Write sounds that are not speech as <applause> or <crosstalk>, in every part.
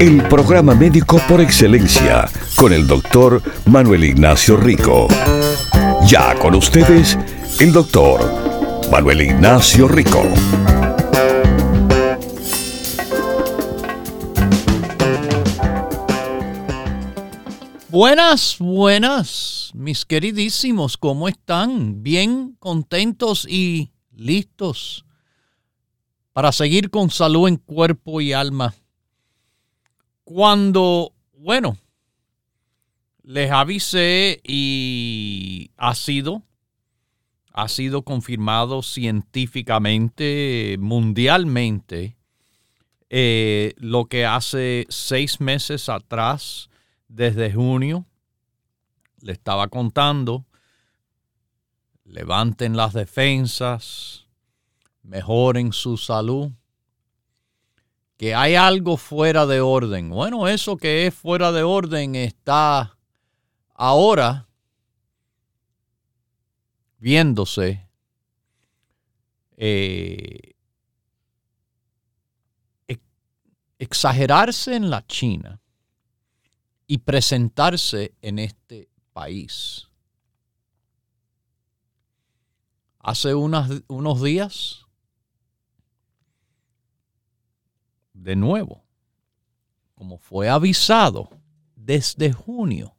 El programa médico por excelencia con el doctor Manuel Ignacio Rico. Ya con ustedes, el doctor Manuel Ignacio Rico. Buenas, buenas, mis queridísimos, ¿cómo están? Bien, contentos y listos para seguir con salud en cuerpo y alma. Cuando, bueno, les avisé y ha sido, ha sido confirmado científicamente, mundialmente, eh, lo que hace seis meses atrás, desde junio, le estaba contando, levanten las defensas, mejoren su salud, que hay algo fuera de orden. Bueno, eso que es fuera de orden está ahora viéndose eh, exagerarse en la China y presentarse en este país. Hace unos días, de nuevo, como fue avisado desde junio,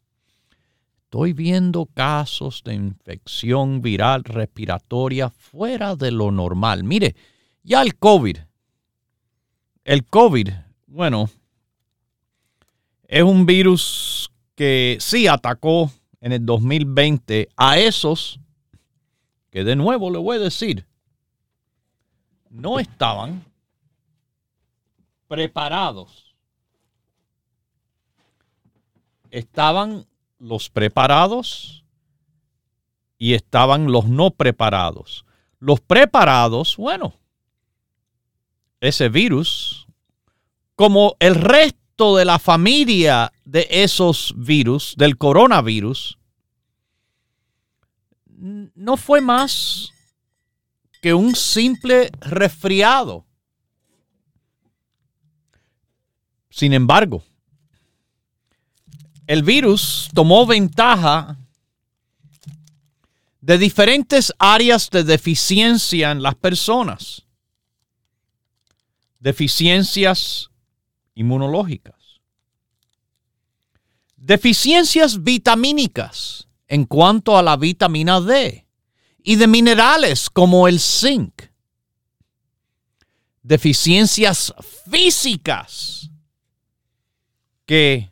Estoy viendo casos de infección viral respiratoria fuera de lo normal. Mire, ya el COVID, el COVID, bueno, es un virus que sí atacó en el 2020 a esos que de nuevo le voy a decir, no estaban preparados. Estaban los preparados y estaban los no preparados. Los preparados, bueno, ese virus, como el resto de la familia de esos virus, del coronavirus, no fue más que un simple resfriado. Sin embargo, el virus tomó ventaja de diferentes áreas de deficiencia en las personas. Deficiencias inmunológicas. Deficiencias vitamínicas en cuanto a la vitamina D y de minerales como el zinc. Deficiencias físicas que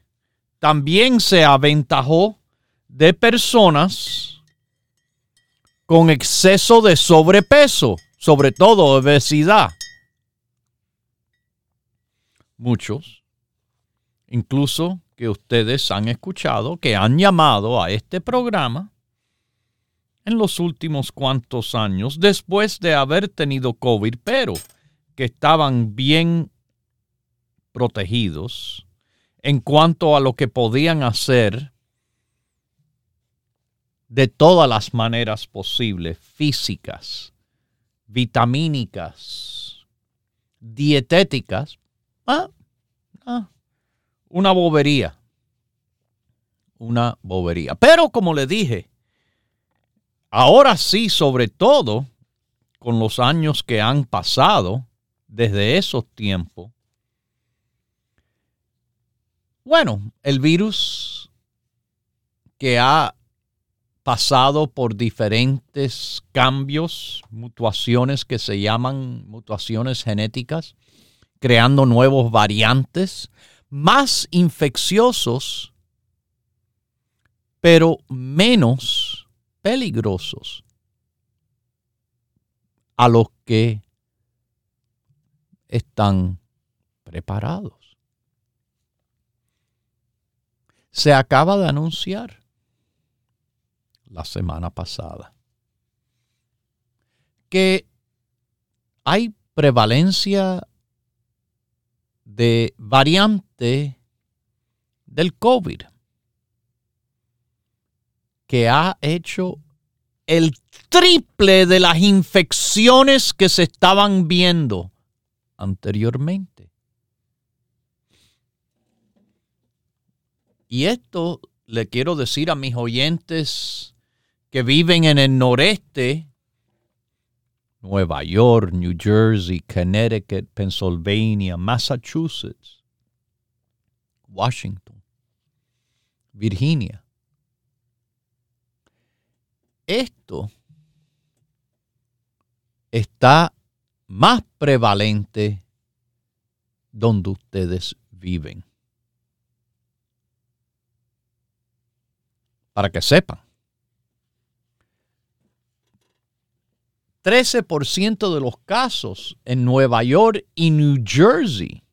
también se aventajó de personas con exceso de sobrepeso, sobre todo obesidad. Muchos, incluso que ustedes han escuchado, que han llamado a este programa en los últimos cuantos años, después de haber tenido COVID, pero que estaban bien protegidos en cuanto a lo que podían hacer de todas las maneras posibles, físicas, vitamínicas, dietéticas, Ah, ah, una bobería. Una bobería. Pero como le dije, ahora sí, sobre todo con los años que han pasado desde esos tiempos, bueno, el virus que ha pasado por diferentes cambios, mutuaciones que se llaman mutuaciones genéticas, creando nuevos variantes más infecciosos, pero menos peligrosos a los que están preparados. Se acaba de anunciar la semana pasada que hay prevalencia de variante del COVID que ha hecho el triple de las infecciones que se estaban viendo anteriormente. Y esto le quiero decir a mis oyentes que viven en el noreste Nueva York, New Jersey, Connecticut, Pennsylvania, Massachusetts, Washington, Virginia. Esto está más prevalente donde ustedes viven. Para que sepan. 13% de los casos en Nueva York y New Jersey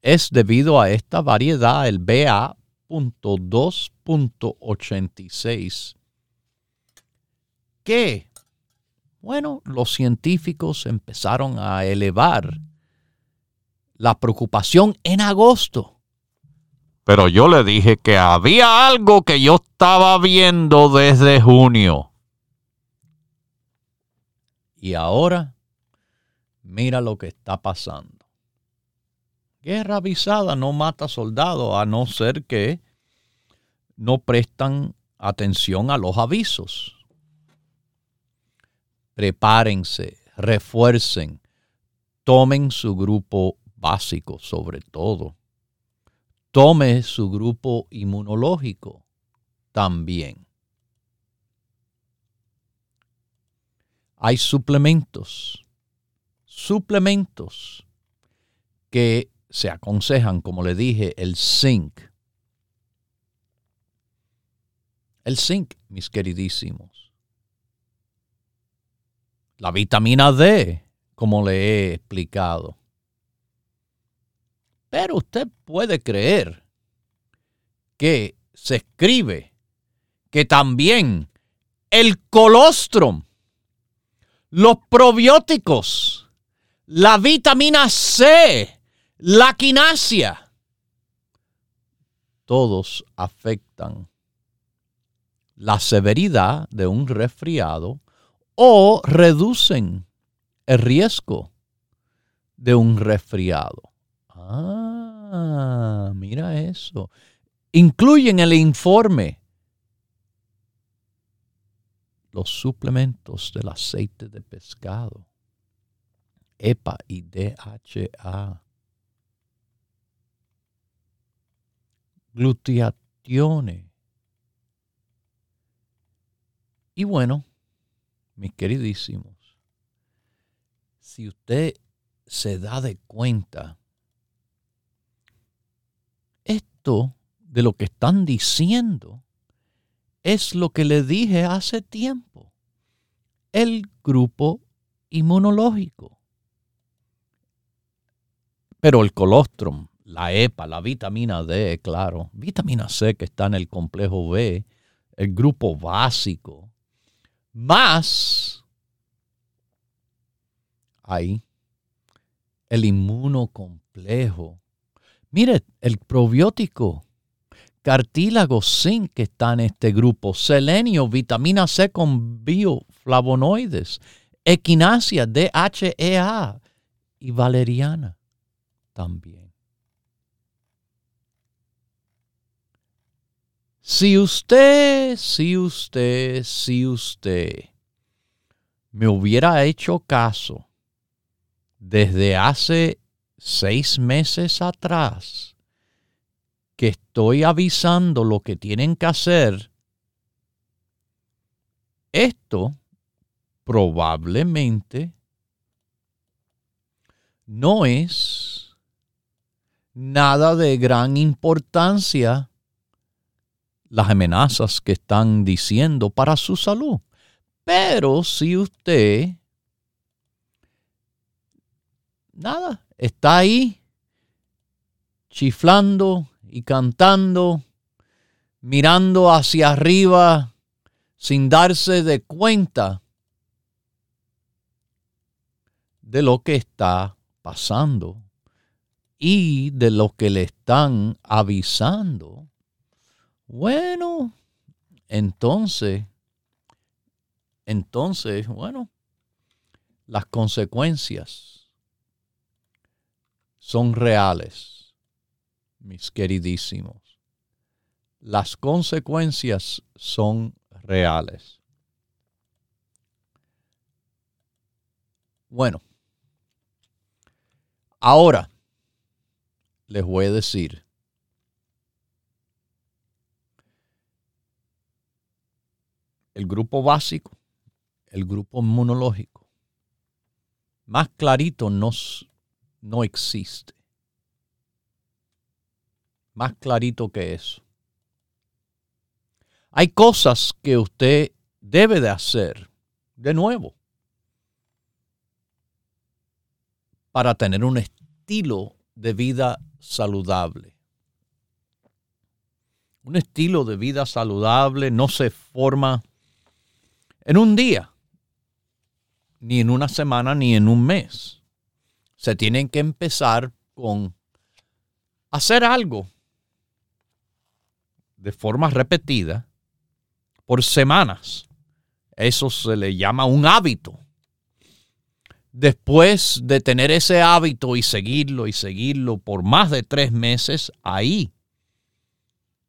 es debido a esta variedad, el BA.2.86, que, bueno, los científicos empezaron a elevar la preocupación en agosto. Pero yo le dije que había algo que yo estaba viendo desde junio y ahora, mira lo que está pasando. Guerra avisada no mata soldados a no ser que no prestan atención a los avisos. Prepárense, refuercen, tomen su grupo básico sobre todo. Tome su grupo inmunológico también. hay suplementos, suplementos que se aconsejan, como le dije, el zinc. El zinc, mis queridísimos. La vitamina D, como le he explicado. Pero usted puede creer que se escribe que también el colostrum los probióticos, la vitamina C, la quinasia, todos afectan la severidad de un resfriado o reducen el riesgo de un resfriado. Ah, mira eso. Incluyen el informe los suplementos del aceite de pescado, EPA y DHA, glutatione. Y bueno, mis queridísimos, si usted se da de cuenta, esto de lo que están diciendo es lo que le dije hace tiempo. El grupo inmunológico. Pero el colostrum, la EPA, la vitamina D, claro, vitamina C que está en el complejo B, el grupo básico, más ahí el inmunocomplejo. Mire, el probiótico cartílago, zinc que está en este grupo, selenio, vitamina C con bioflavonoides, equinacia, DHEA y valeriana. también. Si usted, si usted, si usted me hubiera hecho caso desde hace seis meses atrás, que estoy avisando lo que tienen que hacer, esto probablemente no es nada de gran importancia las amenazas que están diciendo para su salud. Pero si usted, nada, está ahí chiflando y cantando, mirando hacia arriba sin darse de cuenta de lo que está pasando y de lo que le están avisando, bueno, entonces, entonces, bueno, las consecuencias son reales, mis queridísimos. Las consecuencias son reales. Bueno, ahora les voy a decir. El grupo básico, el grupo inmunológico, más clarito no, no existe. Más clarito que eso. Hay cosas que usted debe de hacer de nuevo para tener un estilo de vida saludable. Un estilo de vida saludable no se forma en un día, ni en una semana, ni en un mes. Se tienen que empezar con hacer algo de forma repetida por semanas. Eso se le llama un hábito. Después de tener ese hábito y seguirlo y seguirlo por más de tres meses, ahí,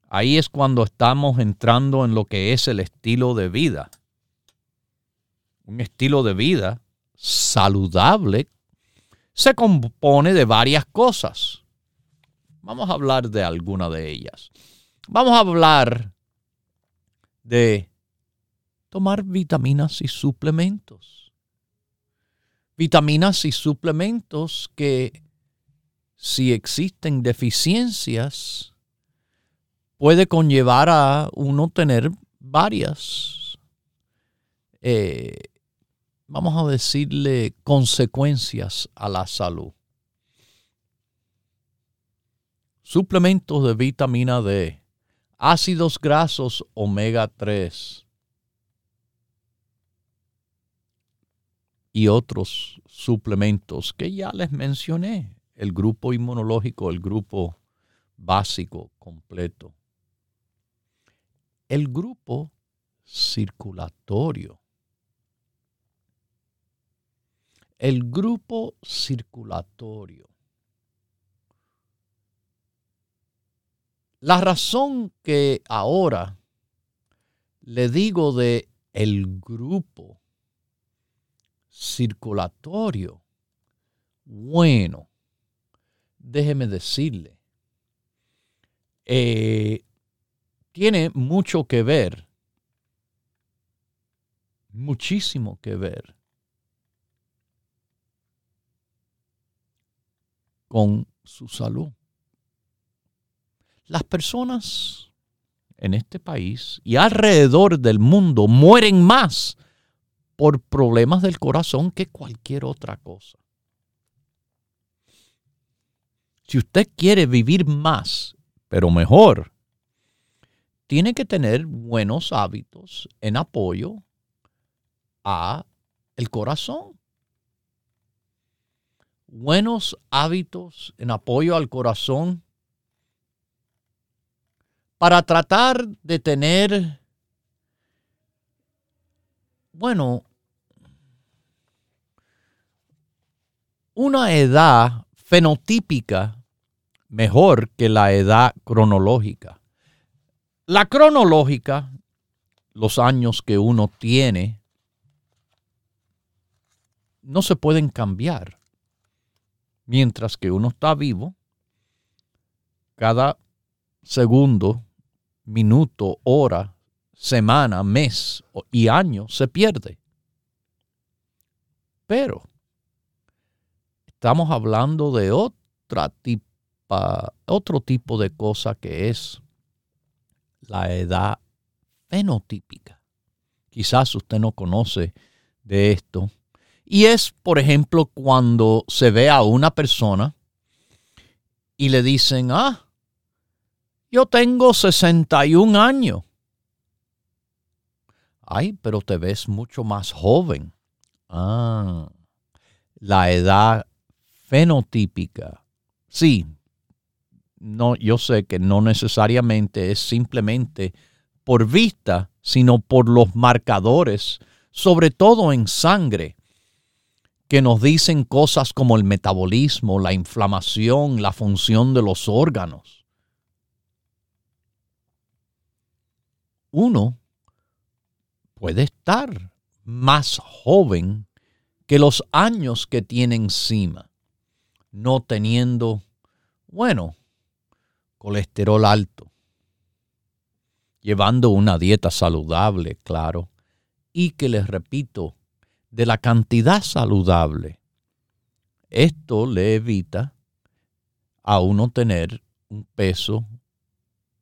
ahí es cuando estamos entrando en lo que es el estilo de vida. Un estilo de vida saludable se compone de varias cosas. Vamos a hablar de alguna de ellas. Vamos a hablar de tomar vitaminas y suplementos vitaminas y suplementos que si existen deficiencias puede conllevar a uno tener varias, eh, vamos a decirle, consecuencias a la salud. Suplementos de vitamina D, ácidos grasos omega 3, y otros suplementos que ya les mencioné, el grupo inmunológico, el grupo básico completo. El grupo circulatorio. El grupo circulatorio. La razón que ahora le digo de el grupo circulatorio. Bueno, déjeme decirle, eh, tiene mucho que ver, muchísimo que ver con su salud. Las personas en este país y alrededor del mundo mueren más por problemas del corazón que cualquier otra cosa. Si usted quiere vivir más, pero mejor, tiene que tener buenos hábitos en apoyo a el corazón. Buenos hábitos en apoyo al corazón para tratar de tener bueno, una edad fenotípica mejor que la edad cronológica. La cronológica, los años que uno tiene, no se pueden cambiar. Mientras que uno está vivo, cada segundo, minuto, hora, semana, mes y año se pierde. Pero estamos hablando de otra otro tipo de cosa que es la edad fenotípica. Quizás usted no conoce de esto. Y es, por ejemplo, cuando se ve a una persona y le dicen, ah, yo tengo 61 años. Ay, pero te ves mucho más joven. Ah, la edad fenotípica. Sí, no, yo sé que no necesariamente es simplemente por vista, sino por los marcadores, sobre todo en sangre, que nos dicen cosas como el metabolismo, la inflamación, la función de los órganos. uno puede estar más joven que los años que tiene encima, no teniendo, bueno, colesterol alto, llevando una dieta saludable, claro, y que les repito, de la cantidad saludable. Esto le evita a uno tener un peso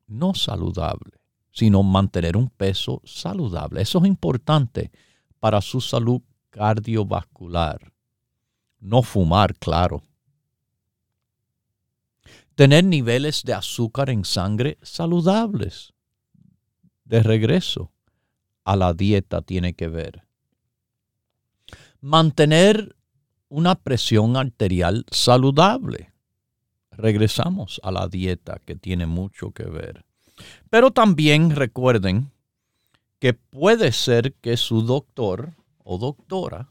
no saludable sino mantener un peso saludable. Eso es importante para su salud cardiovascular. No fumar, claro. Tener niveles de azúcar en sangre saludables. De regreso a la dieta tiene que ver. Mantener una presión arterial saludable. Regresamos a la dieta que tiene mucho que ver. Pero también recuerden que puede ser que su doctor o doctora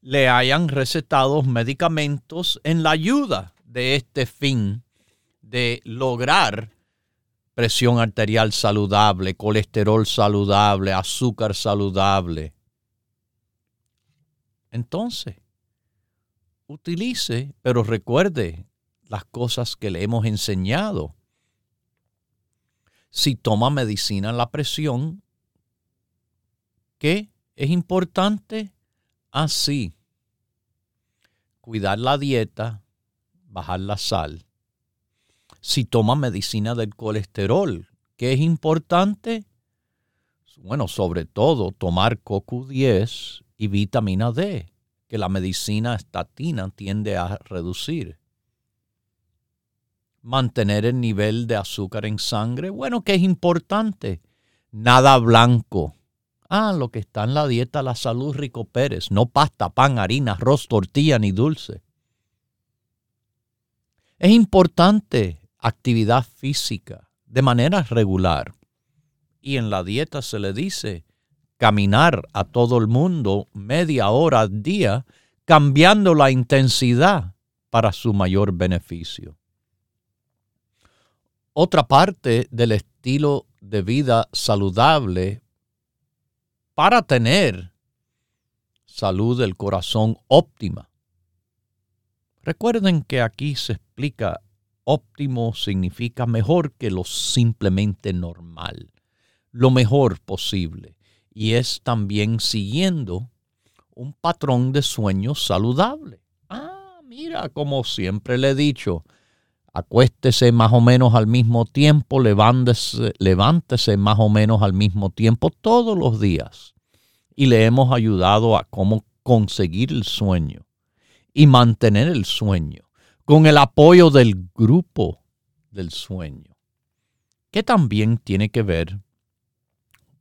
le hayan recetado medicamentos en la ayuda de este fin de lograr presión arterial saludable, colesterol saludable, azúcar saludable. Entonces, utilice, pero recuerde las cosas que le hemos enseñado si toma medicina la presión, ¿qué es importante? Así, cuidar la dieta, bajar la sal. Si toma medicina del colesterol, ¿qué es importante? Bueno, sobre todo tomar CoQ10 y vitamina D, que la medicina estatina tiende a reducir mantener el nivel de azúcar en sangre. Bueno, que es importante. Nada blanco. Ah, lo que está en la dieta La Salud Rico Pérez. No pasta, pan, harina, arroz, tortilla ni dulce. Es importante actividad física de manera regular. Y en la dieta se le dice caminar a todo el mundo media hora al día, cambiando la intensidad para su mayor beneficio. Otra parte del estilo de vida saludable para tener salud del corazón óptima. Recuerden que aquí se explica óptimo significa mejor que lo simplemente normal, lo mejor posible. Y es también siguiendo un patrón de sueño saludable. Ah, mira, como siempre le he dicho, acuéstese más o menos al mismo tiempo, levántese, levántese más o menos al mismo tiempo todos los días. Y le hemos ayudado a cómo conseguir el sueño y mantener el sueño con el apoyo del grupo del sueño, que también tiene que ver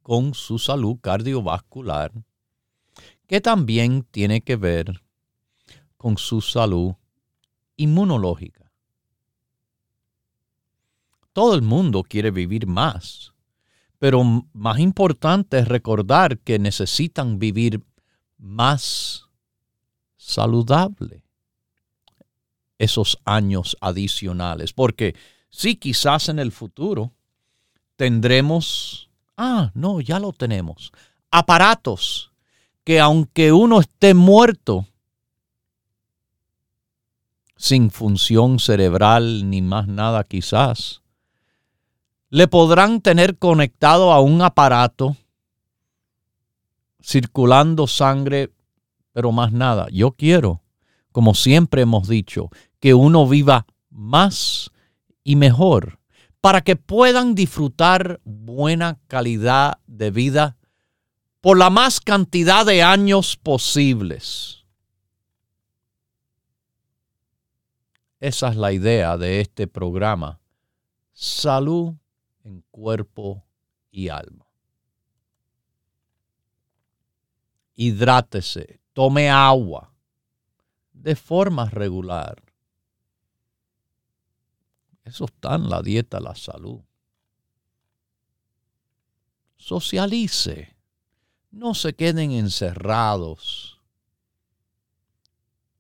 con su salud cardiovascular, que también tiene que ver con su salud inmunológica todo el mundo quiere vivir más, pero más importante es recordar que necesitan vivir más saludable. esos años adicionales. Porque sí, quizás en el futuro tendremos, ah, no, ya lo tenemos, aparatos que aunque uno esté muerto, sin función cerebral ni más nada quizás, le podrán tener conectado a un aparato circulando sangre, pero más nada. Yo quiero, como siempre hemos dicho, que uno viva más y mejor para que puedan disfrutar buena calidad de vida por la más cantidad de años posibles. Esa es la idea de este programa. Salud en cuerpo y alma. Hidrátese, tome agua de forma regular. Eso está en la dieta, la salud. Socialice. No se queden encerrados.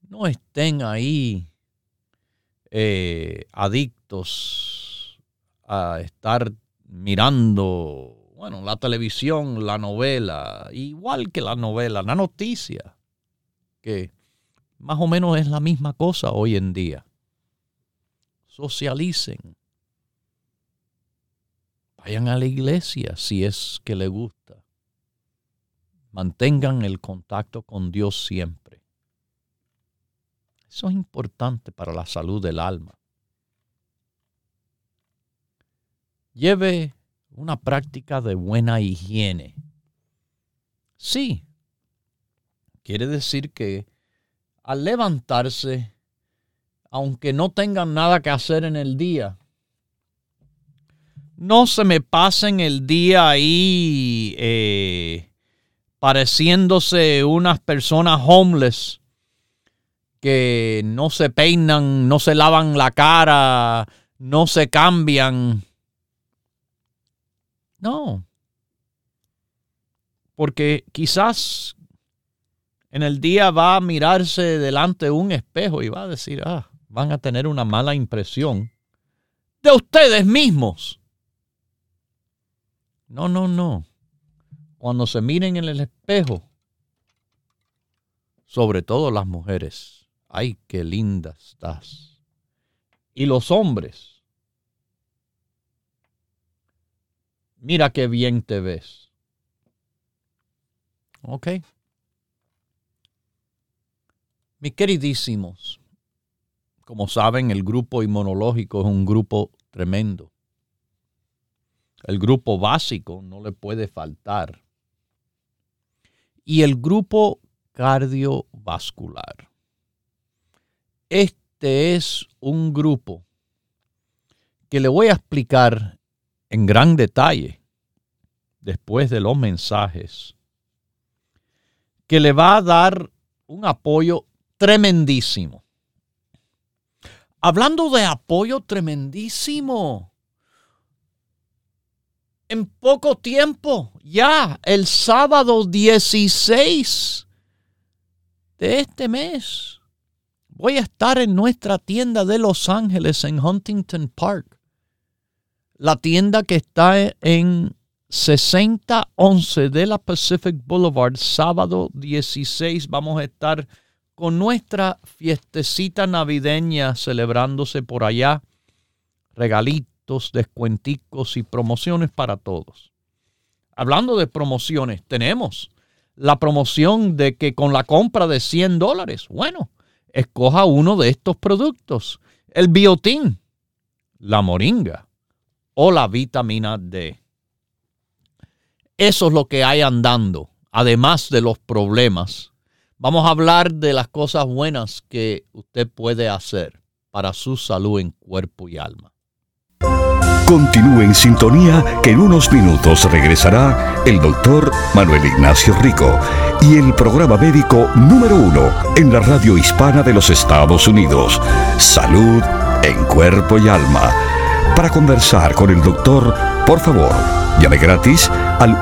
No estén ahí eh, adictos a estar mirando, bueno, la televisión, la novela, igual que la novela, la noticia, que más o menos es la misma cosa hoy en día. Socialicen. Vayan a la iglesia si es que le gusta. Mantengan el contacto con Dios siempre. Eso es importante para la salud del alma. Lleve una práctica de buena higiene. Sí, quiere decir que al levantarse, aunque no tengan nada que hacer en el día, no se me pasen el día ahí eh, pareciéndose unas personas homeless que no se peinan, no se lavan la cara, no se cambian. No. Porque quizás en el día va a mirarse delante de un espejo y va a decir, ah, van a tener una mala impresión de ustedes mismos. No, no, no. Cuando se miren en el espejo, sobre todo las mujeres, ay, qué linda estás. Y los hombres, mira qué bien te ves. ¿Ok? Mis queridísimos, como saben, el grupo inmunológico es un grupo tremendo. El grupo básico no le puede faltar. Y el grupo cardiovascular. Este es un grupo que le voy a explicar en gran detalle después de los mensajes, que le va a dar un apoyo tremendísimo. Hablando de apoyo tremendísimo, en poco tiempo, ya el sábado 16 de este mes, voy a estar en nuestra tienda de Los Ángeles en Huntington Park. La tienda que está en 6011 de la Pacific Boulevard, sábado 16, vamos a estar con nuestra fiestecita navideña celebrándose por allá, regalitos, descuenticos y promociones para todos. Hablando de promociones, tenemos la promoción de que con la compra de 100 dólares, bueno, escoja uno de estos productos, el biotín, la moringa o la vitamina D. Eso es lo que hay andando, además de los problemas Vamos a hablar de las cosas buenas que usted puede hacer para su salud en cuerpo y alma. Continúe en sintonía que en unos minutos regresará el doctor Manuel Ignacio Rico y el programa médico número uno en la radio hispana de los Estados Unidos, Salud en Cuerpo y Alma. Para conversar con el doctor, por favor, llame gratis al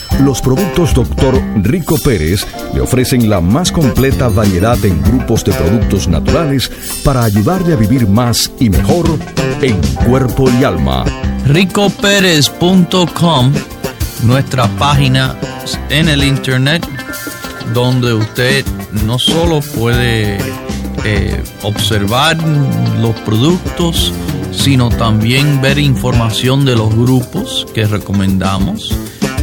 Los productos Dr. Rico Pérez le ofrecen la más completa variedad en grupos de productos naturales para ayudarle a vivir más y mejor en cuerpo y alma. ricopérez.com, nuestra página en el internet, donde usted no solo puede eh, observar los productos, sino también ver información de los grupos que recomendamos.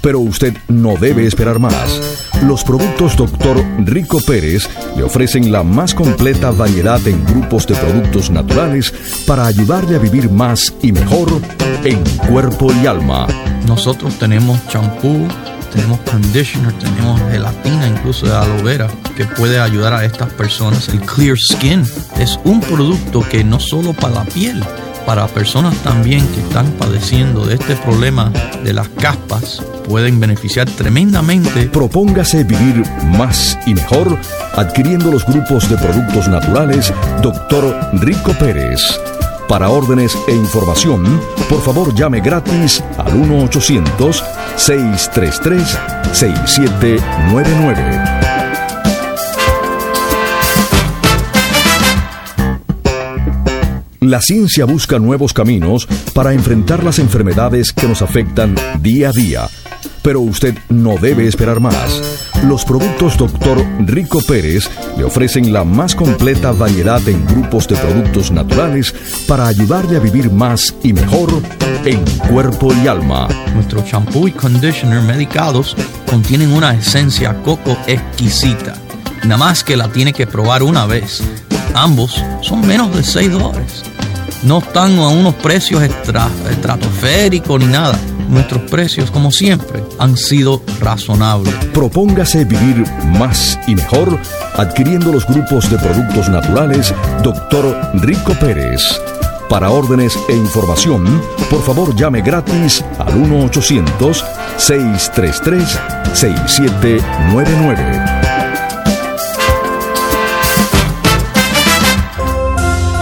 Pero usted no debe esperar más. Los productos Dr. Rico Pérez le ofrecen la más completa variedad en grupos de productos naturales para ayudarle a vivir más y mejor en cuerpo y alma. Nosotros tenemos champú, tenemos conditioner, tenemos gelatina, incluso de aloe vera, que puede ayudar a estas personas. El Clear Skin es un producto que no solo para la piel, para personas también que están padeciendo de este problema de las caspas, pueden beneficiar tremendamente. Propóngase vivir más y mejor adquiriendo los grupos de productos naturales Dr. Rico Pérez. Para órdenes e información, por favor llame gratis al 1-800-633-6799. La ciencia busca nuevos caminos para enfrentar las enfermedades que nos afectan día a día. Pero usted no debe esperar más. Los productos Dr. Rico Pérez le ofrecen la más completa variedad en grupos de productos naturales para ayudarle a vivir más y mejor en cuerpo y alma. Nuestro champú y conditioner medicados contienen una esencia coco exquisita. Nada más que la tiene que probar una vez. Ambos son menos de 6 dólares. No están a unos precios estra- estratosféricos ni nada. Nuestros precios, como siempre, han sido razonables. Propóngase vivir más y mejor adquiriendo los grupos de productos naturales Dr. Rico Pérez. Para órdenes e información, por favor llame gratis al 1-800-633-6799.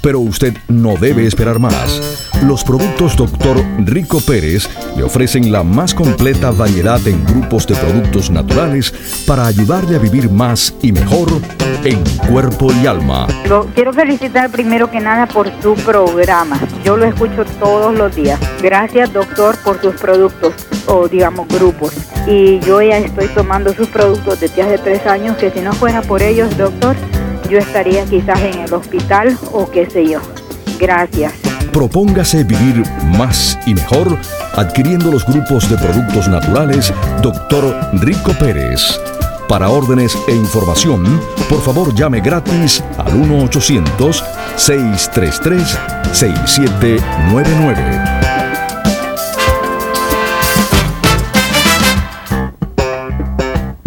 Pero usted no debe esperar más. Los productos Dr. Rico Pérez le ofrecen la más completa variedad en grupos de productos naturales para ayudarle a vivir más y mejor en cuerpo y alma. Quiero felicitar primero que nada por su programa. Yo lo escucho todos los días. Gracias, doctor, por sus productos o digamos grupos. Y yo ya estoy tomando sus productos desde hace tres años que si no fuera por ellos, doctor, yo estaría quizás en el hospital o qué sé yo. Gracias. Propóngase vivir más y mejor adquiriendo los grupos de productos naturales Dr. Rico Pérez. Para órdenes e información, por favor llame gratis al 1-800-633-6799.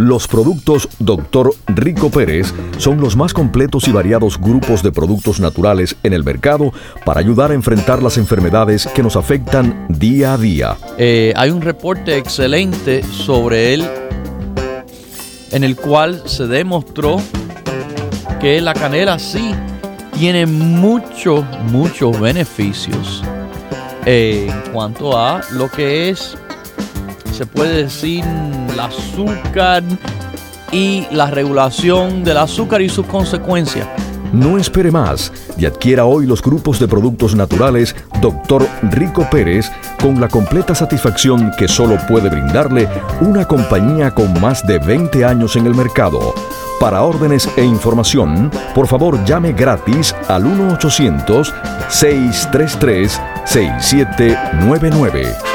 Los productos Dr. Rico Pérez son los más completos y variados grupos de productos naturales en el mercado para ayudar a enfrentar las enfermedades que nos afectan día a día. Eh, hay un reporte excelente sobre él en el cual se demostró que la canela sí tiene muchos, muchos beneficios en cuanto a lo que es, se puede decir, el azúcar y la regulación del azúcar y sus consecuencias. No espere más y adquiera hoy los grupos de productos naturales Dr. Rico Pérez con la completa satisfacción que solo puede brindarle una compañía con más de 20 años en el mercado. Para órdenes e información, por favor llame gratis al 1-800-633-6799.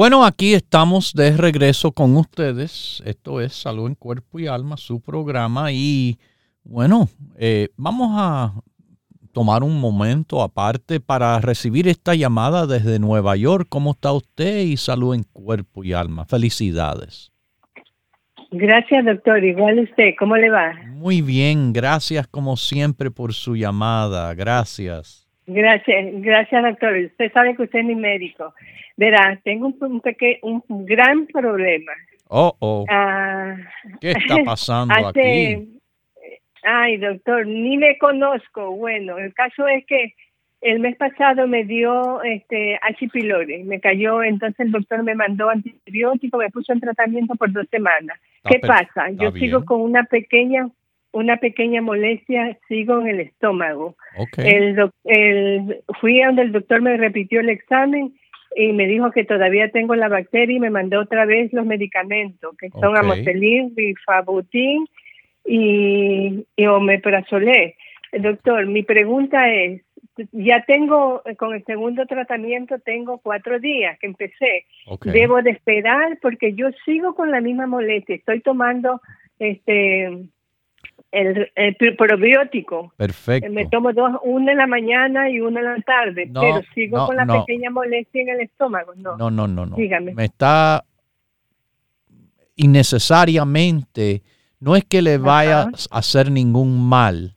Bueno, aquí estamos de regreso con ustedes. Esto es Salud en Cuerpo y Alma, su programa. Y bueno, eh, vamos a tomar un momento aparte para recibir esta llamada desde Nueva York. ¿Cómo está usted? Y salud en cuerpo y alma. Felicidades. Gracias, doctor. Igual usted. ¿Cómo le va? Muy bien. Gracias como siempre por su llamada. Gracias. Gracias, gracias, doctor. Usted sabe que usted es mi médico. Verá, tengo un, un, un gran problema. Oh, oh. Ah, ¿Qué está pasando <laughs> aquí? Ay, doctor, ni me conozco. Bueno, el caso es que el mes pasado me dio este H. pylori, me cayó, entonces el doctor me mandó antibiótico, me puso en tratamiento por dos semanas. ¿Qué pasa? Yo sigo con una pequeña una pequeña molestia, sigo en el estómago. El, el, fui a donde el doctor me repitió el examen y me dijo que todavía tengo la bacteria y me mandó otra vez los medicamentos, que son okay. amoxicilin, rifabutin y, y omeprazolé. Doctor, mi pregunta es, ya tengo, con el segundo tratamiento tengo cuatro días que empecé. Okay. Debo de esperar porque yo sigo con la misma molestia. Estoy tomando este el, el probiótico. Perfecto. Me tomo dos, uno en la mañana y uno en la tarde, No, pero sigo no, con la no. pequeña molestia en el estómago. No, No, no, no, no. Dígame. Me está innecesariamente, no es que le vaya Ajá. a hacer ningún mal,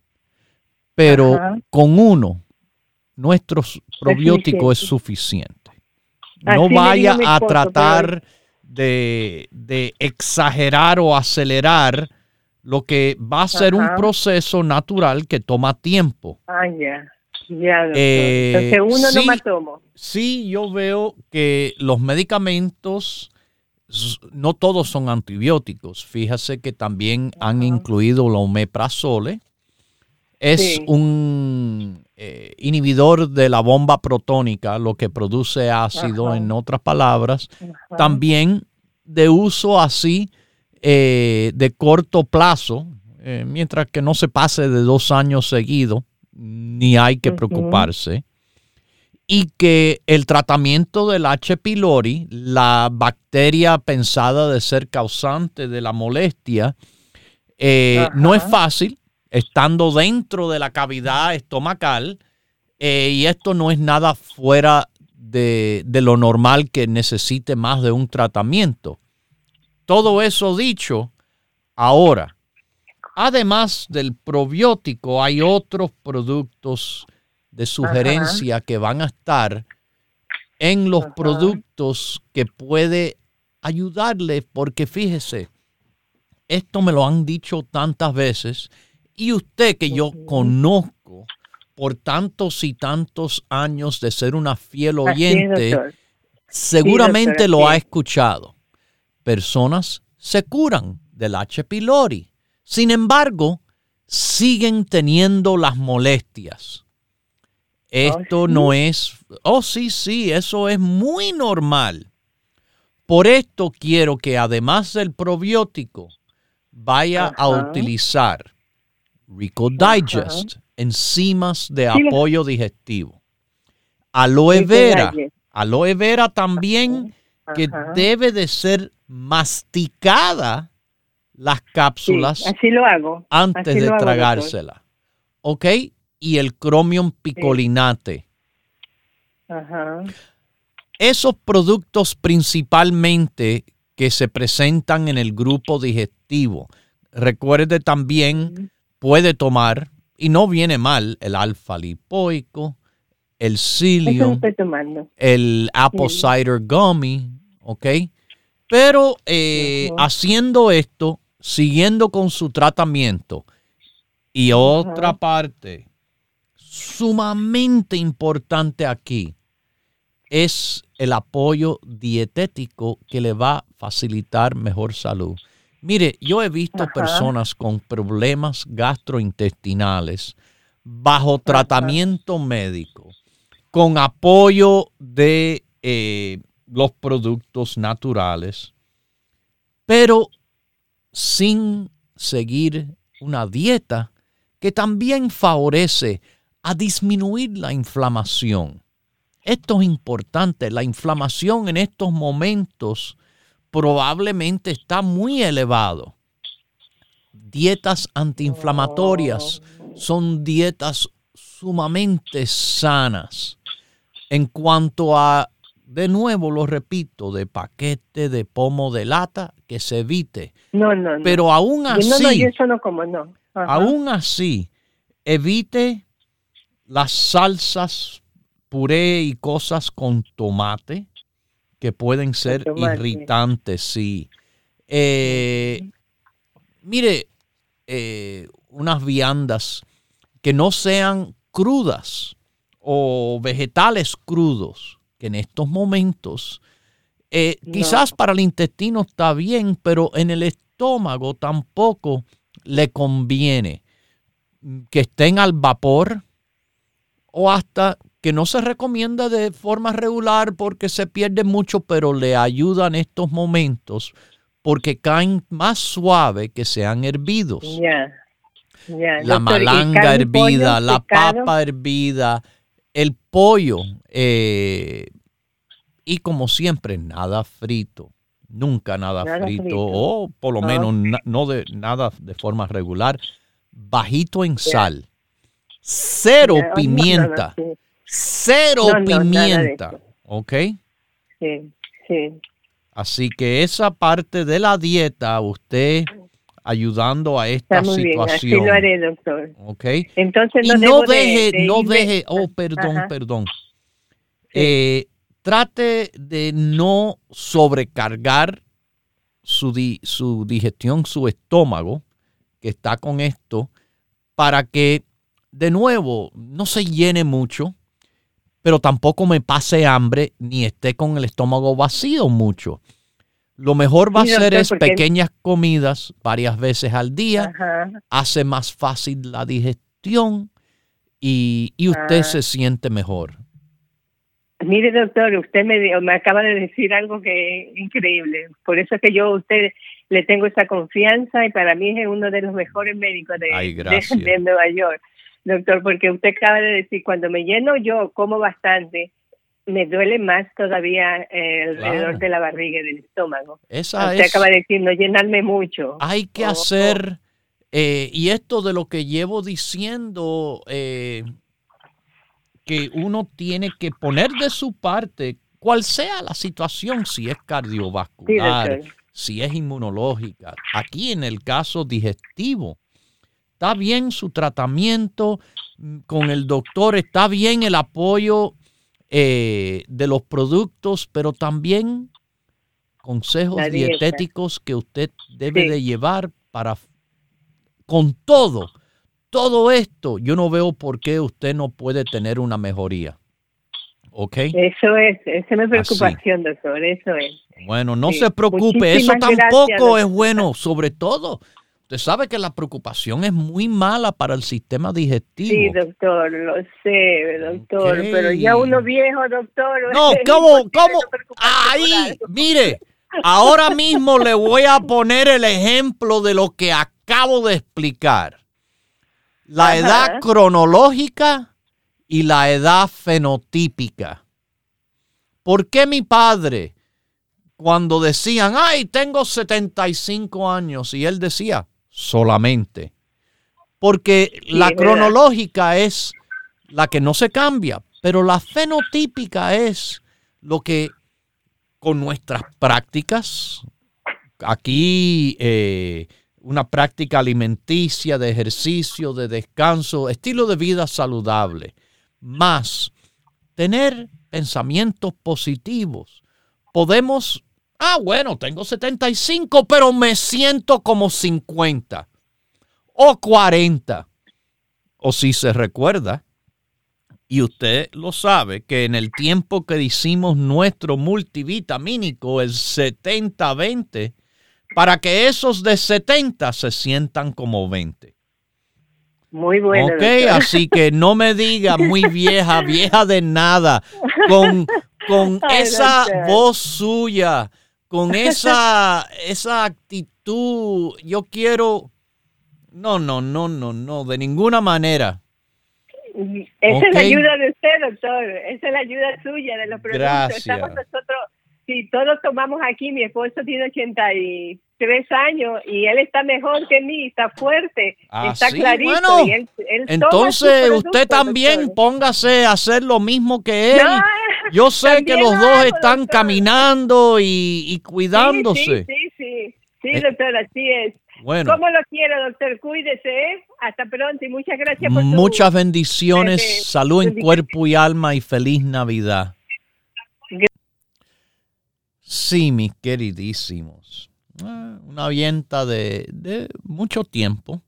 pero Ajá. con uno, nuestro probiótico es suficiente. No Así me vaya a esposo, tratar de, de exagerar o acelerar lo que va a ser un proceso natural que toma tiempo. Ah, ya. Eh, Entonces uno sí. no me tomo. Sí, yo veo que los medicamentos, no todos son antibióticos. Fíjese que también han incluido la omeprazole. Es Sí. un eh, inhibidor de la bomba protónica, lo que produce ácido, Ajá. en otras palabras. También de uso así eh, de corto plazo, eh, mientras que no se pase de dos años seguidos, ni hay que preocuparse. Y que el tratamiento del H. pylori, la bacteria pensada de ser causante de la molestia, eh, no es fácil, estando dentro de la cavidad estomacal, eh, y esto no es nada fuera de, de lo normal que necesite más de un tratamiento. Todo eso dicho, ahora, además del probiótico, hay otros productos de sugerencia que van a estar en los Ajá. productos que puede ayudarle, porque fíjese, esto me lo han dicho tantas veces y usted que yo conozco por tantos y tantos años de ser una fiel Así oyente, doctor. seguramente lo ha escuchado. Personas se curan del H. pylori. Sin embargo, siguen teniendo las molestias. Esto no es, oh sí, sí, eso es muy normal. Por esto quiero que además del probiótico, vaya a utilizar Rico Digest, enzimas de apoyo digestivo. Aloe vera. Aloe vera también que debe de ser masticada las cápsulas así lo hago. antes de tragársela. ¿Ok? Y el cromium picolinate. Ajá. Esos productos principalmente que se presentan en el grupo digestivo. Recuerde también, puede tomar, y no viene mal, el alfa lipoico, el psyllium, el apple cider gummy, ¿ok? Pero eh, haciendo esto, siguiendo con su tratamiento, y otra parte sumamente importante aquí es el apoyo dietético que le va a facilitar mejor salud. Mire, yo he visto personas con problemas gastrointestinales bajo tratamiento médico, con apoyo de eh, los productos naturales, pero sin seguir una dieta que también favorece a disminuir la inflamación. Esto es importante. La inflamación en estos momentos probablemente está muy elevado. Dietas antiinflamatorias son dietas sumamente sanas. En cuanto a, de nuevo lo repito, de paquete, de pomo de lata, que se evite. No, no, no. Pero aún así. No, no, yo eso no como, no. Aún así, evite las salsas puré y cosas con tomate que pueden ser irritantes, sí. Eh, mire, eh, unas viandas que no sean crudas o vegetales crudos, que en estos momentos eh, quizás para el intestino está bien, pero en el estómago tampoco le conviene que estén al vapor o hasta que no se recomienda de forma regular porque se pierde mucho, pero le ayuda en estos momentos porque caen más suave que sean hervidos. La malanga hervida, la papa hervida, el pollo eh, y como siempre nada frito, nunca nada, frito, o por lo menos no de nada de forma regular, bajito en sal, cero <laughs> pimienta Cero pimienta. ¿Ok? Sí, sí. Así que esa parte de la dieta, usted ayudando a esta Está muy situación. Bien, así lo haré, doctor. ¿Ok? Entonces no, y no deje, no deje, oh, perdón, perdón. Eh, trate de no sobrecargar su, su digestión, su estómago, que está con esto, para que, de nuevo, no se llene mucho pero tampoco me pase hambre ni esté con el estómago vacío mucho. Lo mejor va a ser es pequeñas comidas varias veces al día, hace más fácil la digestión y, usted ah. se siente mejor. Mire, doctor, usted me, me acaba de decir algo que es increíble. Por eso es que yo a usted le tengo esa confianza y para mí es uno de los mejores médicos de, de Nueva York doctor, porque usted acaba de decir, cuando me lleno yo como bastante, me duele más todavía eh, alrededor de la barriga y del estómago. Esa usted acaba de decir, no llenarme mucho. Hay que hacer, eh, y esto de lo que llevo diciendo, eh, que uno tiene que poner de su parte, cual sea la situación, si es cardiovascular, si es inmunológica, aquí en el caso digestivo está bien su tratamiento mm, con el doctor, está bien el apoyo eh, de los productos, pero también consejos dietéticos que usted debe de llevar para con todo, todo esto, yo no veo por qué usted no puede tener una mejoría. ¿Ok? Eso es, esa es mi preocupación, doctor, eso es. Bueno, no se preocupe, eso tampoco es bueno, sobre todo Usted sabe que la preocupación es muy mala para el sistema digestivo. Sí, doctor, lo sé, doctor, pero ya uno viejo, doctor. No, ¿cómo? ¿Cómo? Ahí, mire, Ahora mismo le voy a poner el ejemplo de lo que acabo de explicar. La edad cronológica y la edad fenotípica. ¿Por qué mi padre, cuando decían, ay, tengo 75 años, y él decía, solamente? Porque la cronológica es la que no se cambia, pero la fenotípica es lo que con nuestras prácticas, aquí eh, una práctica alimenticia, de ejercicio, de descanso, estilo de vida saludable, más tener pensamientos positivos. Podemos, ah, bueno, tengo 75, pero me siento como 50 o 40. O si se recuerda, y usted lo sabe, que en el tiempo que hicimos nuestro multivitamínico, el 70-20, para que esos de 70 se sientan como 20. Muy bueno. Ok, así que <laughs> no me diga muy vieja, vieja de nada, con, con esa voz suya, con <laughs> esa, esa actitud. Yo quiero... No, no, no, no, no, de ninguna manera. Esa es la ayuda de usted, doctor. Esa es la ayuda suya de los productos. Gracias. Estamos nosotros, si todos tomamos aquí, mi esposo tiene 83 años y él está mejor que mí, está fuerte, Ah, está sí, clarito. bueno, y él- él toma Entonces usted también doctor. póngase a hacer lo mismo que él. No, Yo sé que los lo dos hago, están doctor. caminando y, y cuidándose. Sí, sí, sí, sí, sí, doctor, así es. Bueno, ¿Cómo lo quiero, doctor? Cuídese, ¿eh? Hasta pronto y muchas gracias por muchas bendiciones, eh, salud en cuerpo y alma y feliz Navidad. Sí, mis queridísimos. Ah, Una vienta de, de mucho tiempo.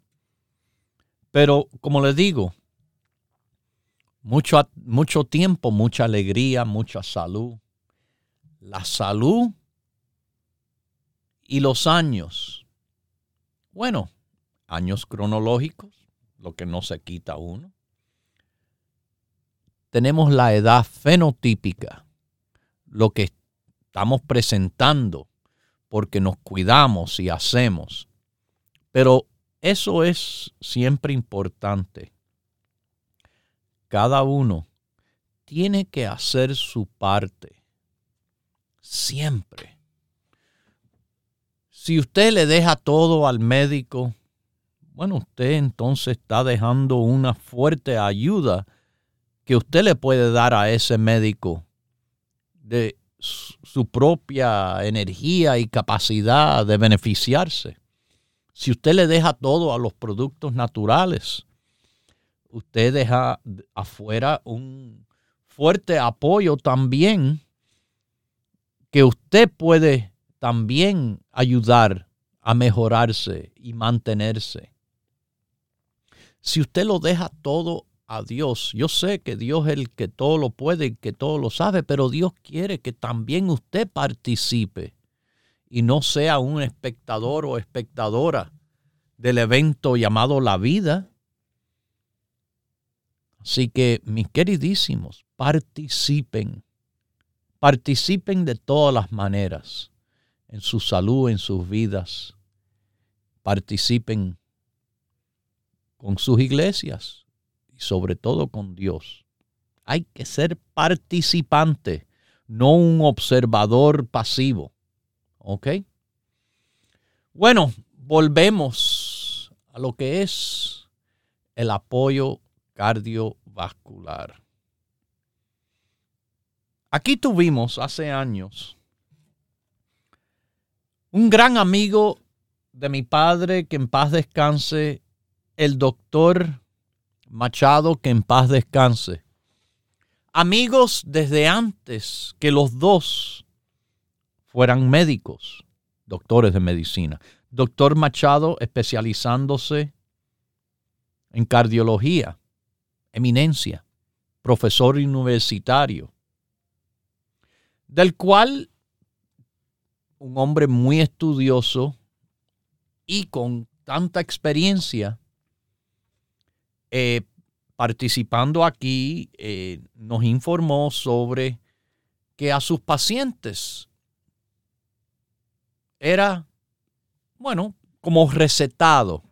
Pero como les digo, mucho, mucho tiempo, mucha alegría, mucha salud. La salud y los años. Bueno, años cronológicos, lo que no se quita uno. Tenemos la edad fenotípica, lo que estamos presentando porque nos cuidamos y hacemos. Pero eso es siempre importante. Cada uno tiene que hacer su parte. Siempre. Si usted le deja todo al médico, bueno, usted entonces está dejando una fuerte ayuda que usted le puede dar a ese médico de su propia energía y capacidad de beneficiarse. Si usted le deja todo a los productos naturales, usted deja afuera un fuerte apoyo también que usted puede también ayudar a mejorarse y mantenerse. Si usted lo deja todo a Dios, yo sé que Dios es el que todo lo puede y que todo lo sabe, pero Dios quiere que también usted participe y no sea un espectador o espectadora del evento llamado la vida. Así que, mis queridísimos, participen. Participen de todas las maneras en su salud, en sus vidas. Participen con sus iglesias y sobre todo con Dios. Hay que ser participante, no un observador pasivo. ¿Ok? Bueno, volvemos a lo que es el apoyo cardiovascular. Aquí tuvimos hace años un gran amigo de mi padre, que en paz descanse, el doctor Machado, que en paz descanse. Amigos desde antes que los dos fueran médicos, doctores de medicina. Doctor Machado especializándose en cardiología, eminencia, profesor universitario, del cual un hombre muy estudioso y con tanta experiencia, eh, participando aquí, eh, nos informó sobre que a sus pacientes era, bueno, como recetado,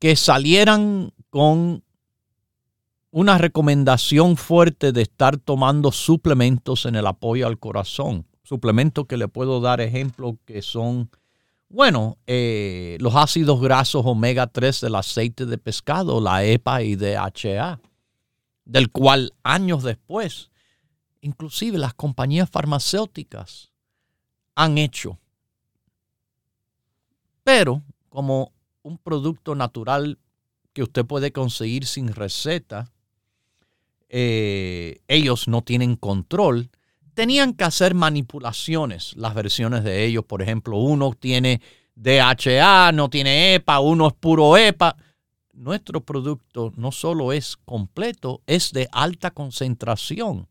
que salieran con una recomendación fuerte de estar tomando suplementos en el apoyo al corazón. Suplementos que le puedo dar ejemplo que son, bueno, eh, los ácidos grasos omega 3 del aceite de pescado, la EPA y DHA, del cual años después, inclusive las compañías farmacéuticas han hecho. Pero como un producto natural que usted puede conseguir sin receta, eh, ellos no tienen control tenían que hacer manipulaciones, las versiones de ellos. Por ejemplo, uno tiene DHA, no tiene EPA, uno es puro EPA. Nuestro producto no solo es completo, es de alta concentración.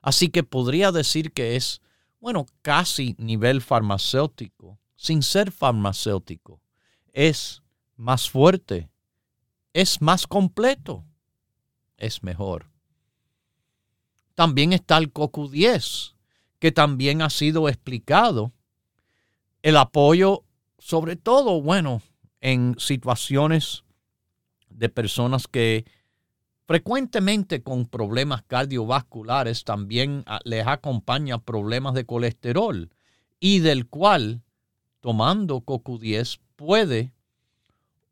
Así que podría decir que es, bueno, casi nivel farmacéutico, sin ser farmacéutico. Es más fuerte, es más completo, es mejor. También está el COCU10, que también ha sido explicado. El apoyo, sobre todo, bueno, en situaciones de personas que frecuentemente con problemas cardiovasculares también ah, les acompaña problemas de colesterol y del cual tomando CoQ10 puede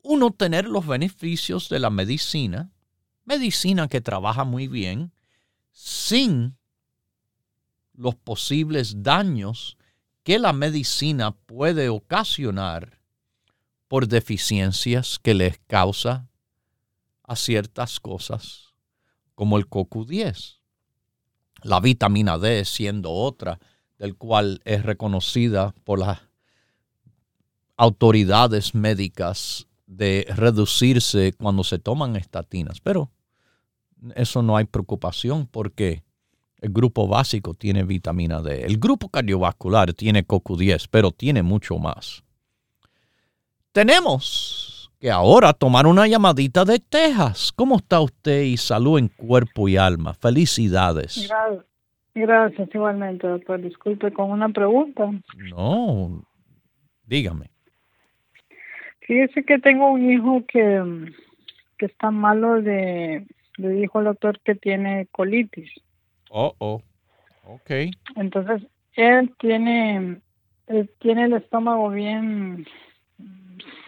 uno tener los beneficios de la medicina, medicina que trabaja muy bien, sin los posibles daños que la medicina puede ocasionar por deficiencias que les causa a ciertas cosas como el CoQ10. La vitamina D siendo otra, del cual es reconocida por las autoridades médicas de reducirse cuando se toman estatinas. Pero eso no hay preocupación porque el grupo básico tiene vitamina D. El grupo cardiovascular tiene CoQ10, pero tiene mucho más. Tenemos que ahora tomar una llamadita de Texas. ¿Cómo está usted y salud en cuerpo y alma? Felicidades. Gracias, igualmente, doctor. Disculpe con una pregunta. No, dígame. Fíjese que tengo un hijo que, que está malo de le dijo el doctor que tiene colitis. Oh, oh, ok. Entonces, él tiene, tiene el estómago bien,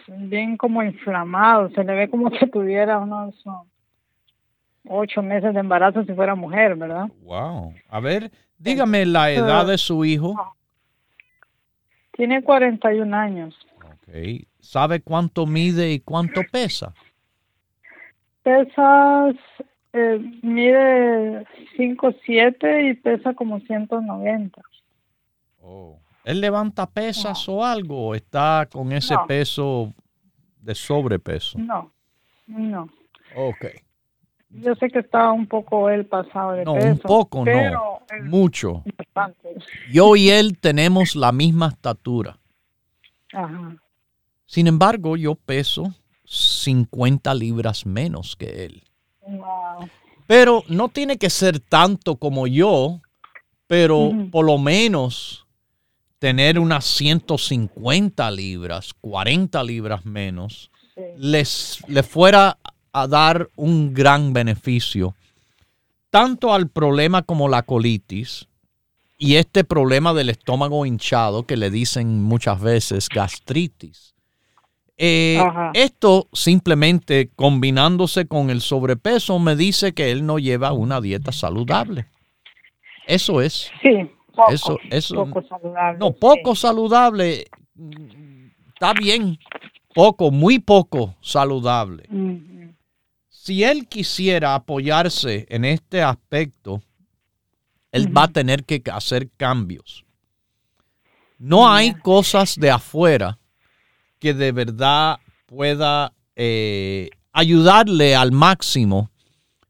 bien como inflamado, se le ve como que tuviera unos ocho meses de embarazo si fuera mujer, ¿verdad? Wow. A ver, dígame la edad de su hijo. Tiene 41 años. Ok. ¿Sabe cuánto mide y cuánto pesa? Pesas, eh, mide 5'7 y pesa como 190. Oh. ¿Él levanta pesas o algo? ¿O está con ese peso de sobrepeso? No, no. Ok. Yo sé que está un poco él pasado de peso. No, un poco no, mucho. Yo y él tenemos la misma estatura. Ajá. Sin embargo, yo peso 50 libras menos que él. Pero no tiene que ser tanto como yo, pero por lo menos tener unas 150 libras, 40 libras menos, les, le fuera a dar un gran beneficio, tanto al problema como la colitis y este problema del estómago hinchado que le dicen muchas veces gastritis. Eh, esto simplemente combinándose con el sobrepeso me dice que él no lleva una dieta saludable. Eso es. Sí, poco, saludable. No, poco saludable. Está bien, poco, muy poco saludable. Si él quisiera apoyarse en este aspecto, él va a tener que hacer cambios. No hay cosas de afuera que de verdad pueda eh, ayudarle al máximo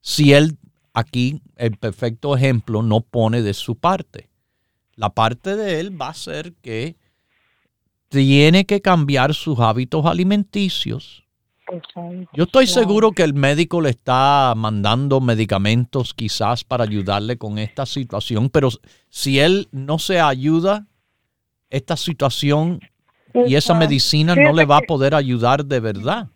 si él aquí, el perfecto ejemplo, no pone de su parte. La parte de él va a ser que tiene que cambiar sus hábitos alimenticios. Yo estoy seguro que el médico le está mandando medicamentos quizás para ayudarle con esta situación, pero si él no se ayuda, esta situación y esa medicina no le va a poder ayudar de verdad.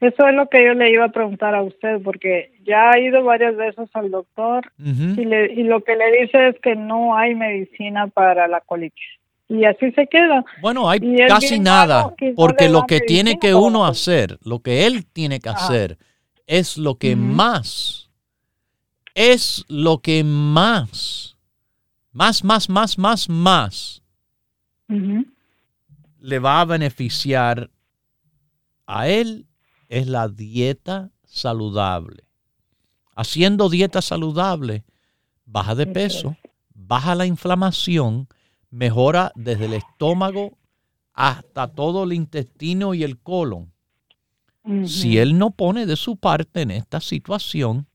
Eso es lo que yo le iba a preguntar a usted, porque ya ha ido varias veces al doctor y, le, y lo que le dice es que no hay medicina para la colitis. Y así se queda. Bueno, hay casi nada, malo porque lo que tiene que uno hacer, lo que él tiene que hacer, es lo que más, es lo que más, más, más, más, más, más Ujú. Le va a beneficiar a él es la dieta saludable. Haciendo dieta saludable, baja de Eso peso, baja la inflamación, mejora desde el estómago hasta todo el intestino y el colon. Si él no pone de su parte en esta situación,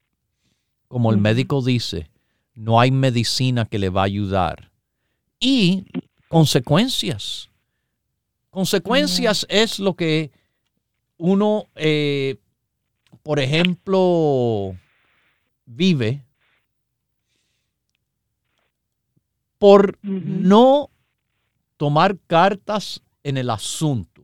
como el médico dice, no hay medicina que le va a ayudar. Y consecuencias. Consecuencias es lo que uno, eh, por ejemplo, vive por no tomar cartas en el asunto.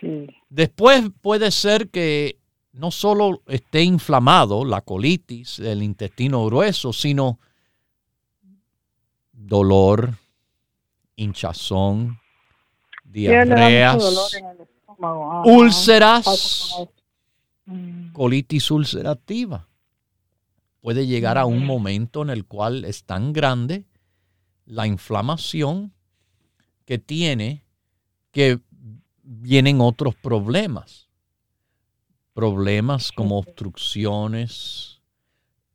Sí. Después puede ser que no solo esté inflamado la colitis, el intestino grueso, sino dolor, hinchazón, diarreas. Ajá. úlceras. Mm. colitis ulcerativa. Puede llegar a un momento en el cual es tan grande la inflamación que tiene que vienen otros problemas. Problemas como obstrucciones,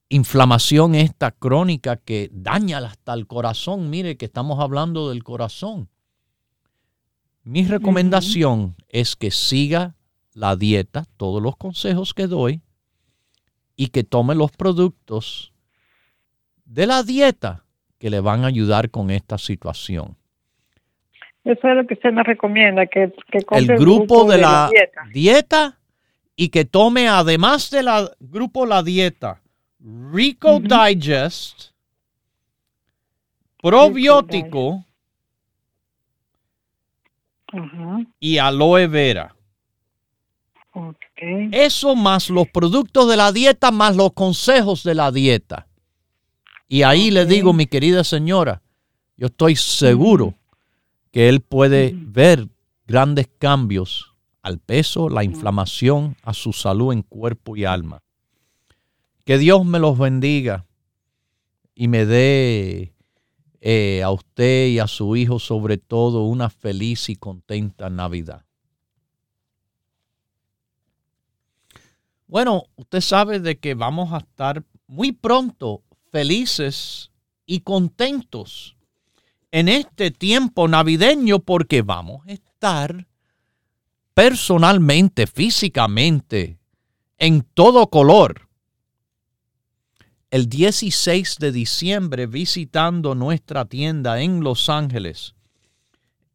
inflamación esta crónica que daña hasta el corazón. Mire que estamos hablando del corazón. Mi recomendación es que siga la dieta, todos los consejos que doy, y que tome los productos de la dieta que le van a ayudar con esta situación. Eso es lo que usted me recomienda, que, que compre El grupo de la dieta. dieta y que tome además de la grupo la dieta Rico. Digest, probiótico Y aloe vera. Ok. Eso más los productos de la dieta, más los consejos de la dieta. Y ahí le digo, mi querida señora, yo estoy seguro que él puede ver grandes cambios al peso, la inflamación, a su salud en cuerpo y alma. Que Dios me los bendiga y me dé eh, a usted y a su hijo sobre todo una feliz y contenta Navidad. Bueno, usted sabe de que vamos a estar muy pronto felices y contentos en este tiempo navideño porque vamos a estar personalmente, físicamente, en todo color. El 16 de diciembre visitando nuestra tienda en Los Ángeles,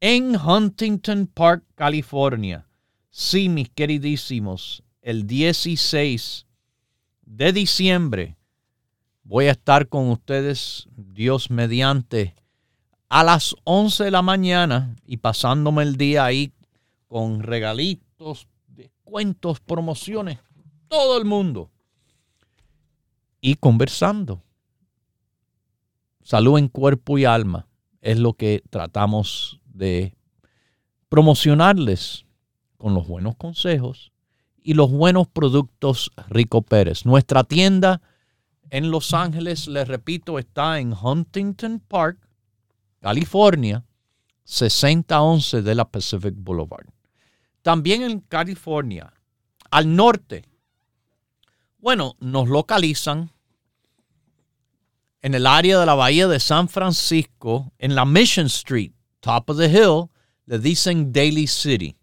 en Huntington Park, California. Sí, mis queridísimos, el 16 de diciembre voy a estar con ustedes, Dios mediante, a las 11 de la mañana y pasándome el día ahí con regalitos, descuentos, promociones, todo el mundo. Y conversando. Salud en cuerpo y alma es lo que tratamos de promocionarles con los buenos consejos y los buenos productos Rico Pérez. Nuestra tienda en Los Ángeles, les repito, está en Huntington Park, California, 6011 de la Pacific Boulevard. También en California, al norte. Bueno, nos localizan en el área de la bahía de San Francisco, en la Mission Street, top of the hill, le dicen Daly City.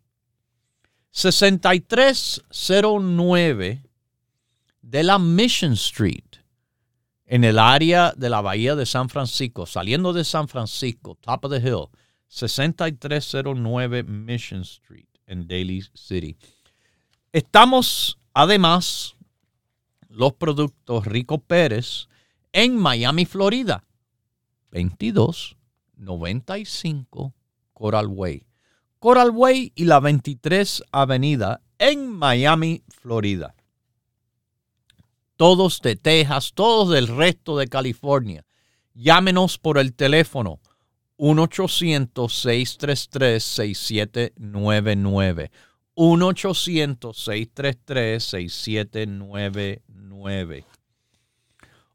6309 de la Mission Street, en el área de la bahía de San Francisco, saliendo de San Francisco, top of the hill, 6309 Mission Street en Daly City. Estamos además los productos Rico Pérez en Miami, Florida, 95 Coral Way. Coral Way y la 23 Avenida en Miami, Florida. Todos de Texas, todos del resto de California. Llámenos por el teléfono 1-800-633-6799. 1-800-633-6799.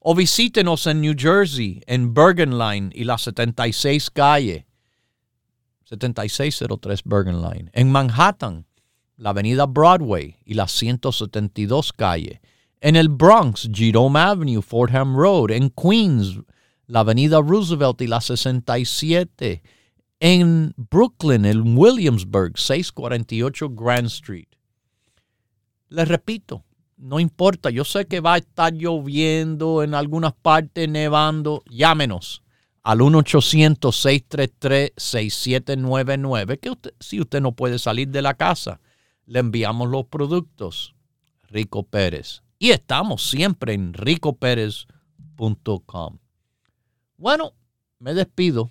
O visítenos en New Jersey, en Bergen Line y la 76 calle. 7603 Bergen Line. En Manhattan, la avenida Broadway y la 172 calle. En el Bronx, Jerome Avenue, Fordham Road. En Queens, la avenida Roosevelt y la 67. En Brooklyn, en Williamsburg, 648 Grand Street. Les repito, no importa, yo sé que va a estar lloviendo en algunas partes, nevando, llámenos al 1-800-633-6799, que si usted no puede salir de la casa, le enviamos los productos. Rico Pérez. Y estamos siempre en ricopérez.com. Bueno, me despido